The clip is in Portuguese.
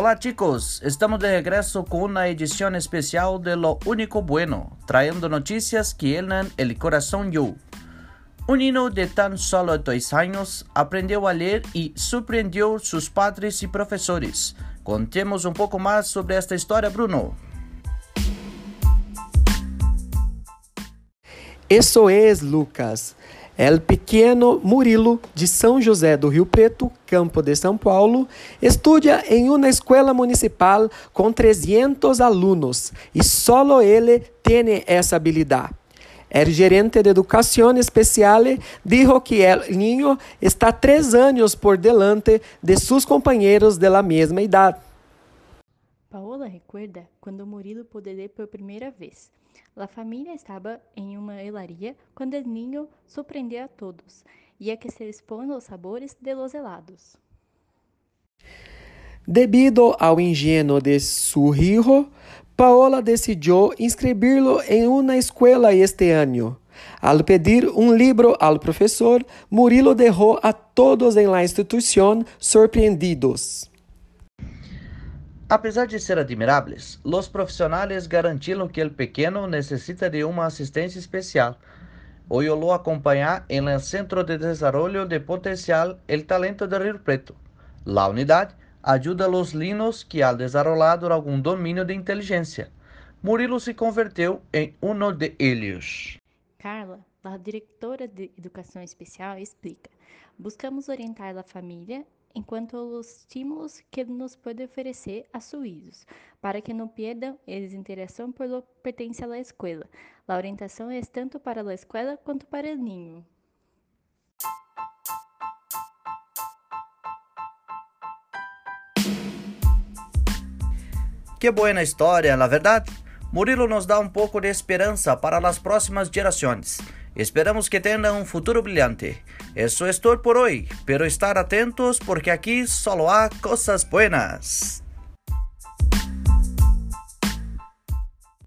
Hola chicos, estamos de regreso con una edición especial de Lo Único Bueno, trayendo noticias que llenan el corazón yo. Un niño de tan solo dos años aprendió a leer y sorprendió sus padres y profesores. Contemos un poco más sobre esta historia, Bruno. Isso é Lucas. El pequeno Murilo, de São José do Rio Preto, campo de São Paulo, estuda em uma escola municipal com 300 alunos e solo ele tem essa habilidade. El gerente de educação especial dijo que el niño está três anos por delante de seus companheiros de la mesma idade. Paola recuerda quando Murilo ler por primeira vez. La família estava em uma helaria quando el niño sorprendeu a todos, e a que se expõe os sabores de los helados. Debido ao ingenio de su hijo, Paola decidiu inscreverlo em uma escola este ano. Al pedir um livro ao professor, Murilo deixou a todos em la instituição surpreendidos. Apesar de ser admirables, los profissionais garantiram que el pequeno necessita de uma assistência especial. Hoy lo acompanhar em Centro de Desarrollo de Potencial El Talento de Rio Preto. La unidade ajuda a los linos que han desarrollado algum domínio de inteligência. Murilo se converteu em um de eles. Carla, a diretora de Educação Especial, explica: buscamos orientar a família enquanto os estímulos que nos pode oferecer a suíços, para que não perdam eles interação por lo pertence à escola. A orientação é tanto para a escola quanto para o ninho. Que boa história, na verdade? Murilo nos dá um pouco de esperança para as próximas gerações. Esperamos que tenham um futuro brilhante. Isso é tudo por hoje, pero estar atentos porque aqui só há coisas buenas.